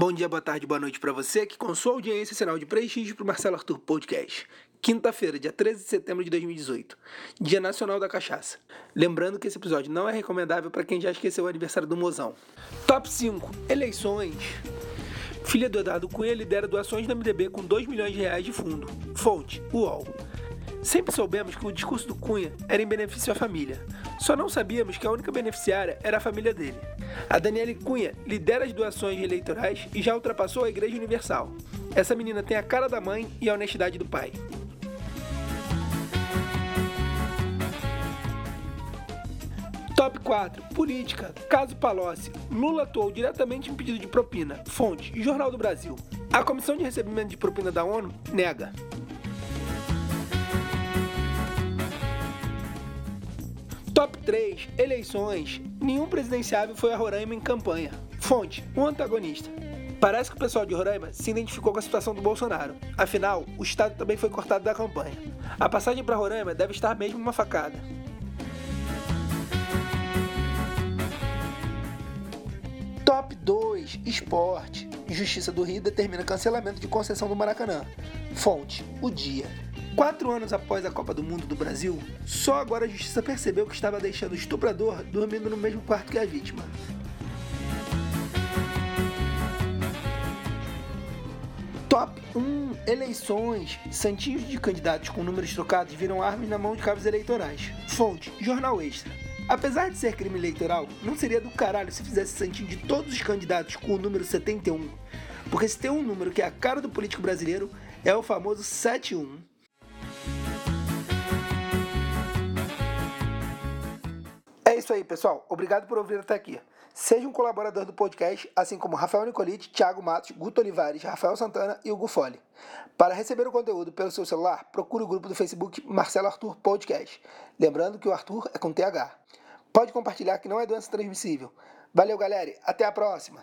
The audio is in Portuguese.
Bom dia, boa tarde, boa noite para você que com sua audiência sinal de prestígio para o Marcelo Arthur Podcast. Quinta-feira, dia 13 de setembro de 2018, Dia Nacional da Cachaça. Lembrando que esse episódio não é recomendável para quem já esqueceu o aniversário do mozão. Top 5: Eleições. Filha do Eduardo Cunha lidera doações do MDB com 2 milhões de reais de fundo. Fonte: UOL. Sempre soubemos que o discurso do Cunha era em benefício à família. Só não sabíamos que a única beneficiária era a família dele. A Daniele Cunha lidera as doações eleitorais e já ultrapassou a Igreja Universal. Essa menina tem a cara da mãe e a honestidade do pai. Top 4. Política. Caso Palocci. Lula atuou diretamente em pedido de propina. Fonte. Jornal do Brasil. A Comissão de Recebimento de Propina da ONU nega. Top 3. Eleições. Nenhum presidenciável foi a Roraima em campanha. Fonte. Um antagonista. Parece que o pessoal de Roraima se identificou com a situação do Bolsonaro. Afinal, o Estado também foi cortado da campanha. A passagem para Roraima deve estar mesmo uma facada. Top 2. Esporte. Justiça do Rio determina cancelamento de concessão do Maracanã. Fonte. O Dia. Quatro anos após a Copa do Mundo do Brasil, só agora a justiça percebeu que estava deixando o estuprador dormindo no mesmo quarto que a vítima. Top 1 Eleições. Santinhos de candidatos com números trocados viram armas na mão de cabos eleitorais. Fonte: Jornal Extra. Apesar de ser crime eleitoral, não seria do caralho se fizesse santinho de todos os candidatos com o número 71. Porque se tem um número que é a cara do político brasileiro, é o famoso 71. Isso aí, pessoal. Obrigado por ouvir até aqui. Seja um colaborador do podcast, assim como Rafael Nicolite, Thiago Matos, Guto Olivares, Rafael Santana e Hugo Fole. Para receber o conteúdo pelo seu celular, procure o grupo do Facebook Marcelo Arthur Podcast. Lembrando que o Arthur é com TH. Pode compartilhar que não é doença transmissível. Valeu, galera. Até a próxima.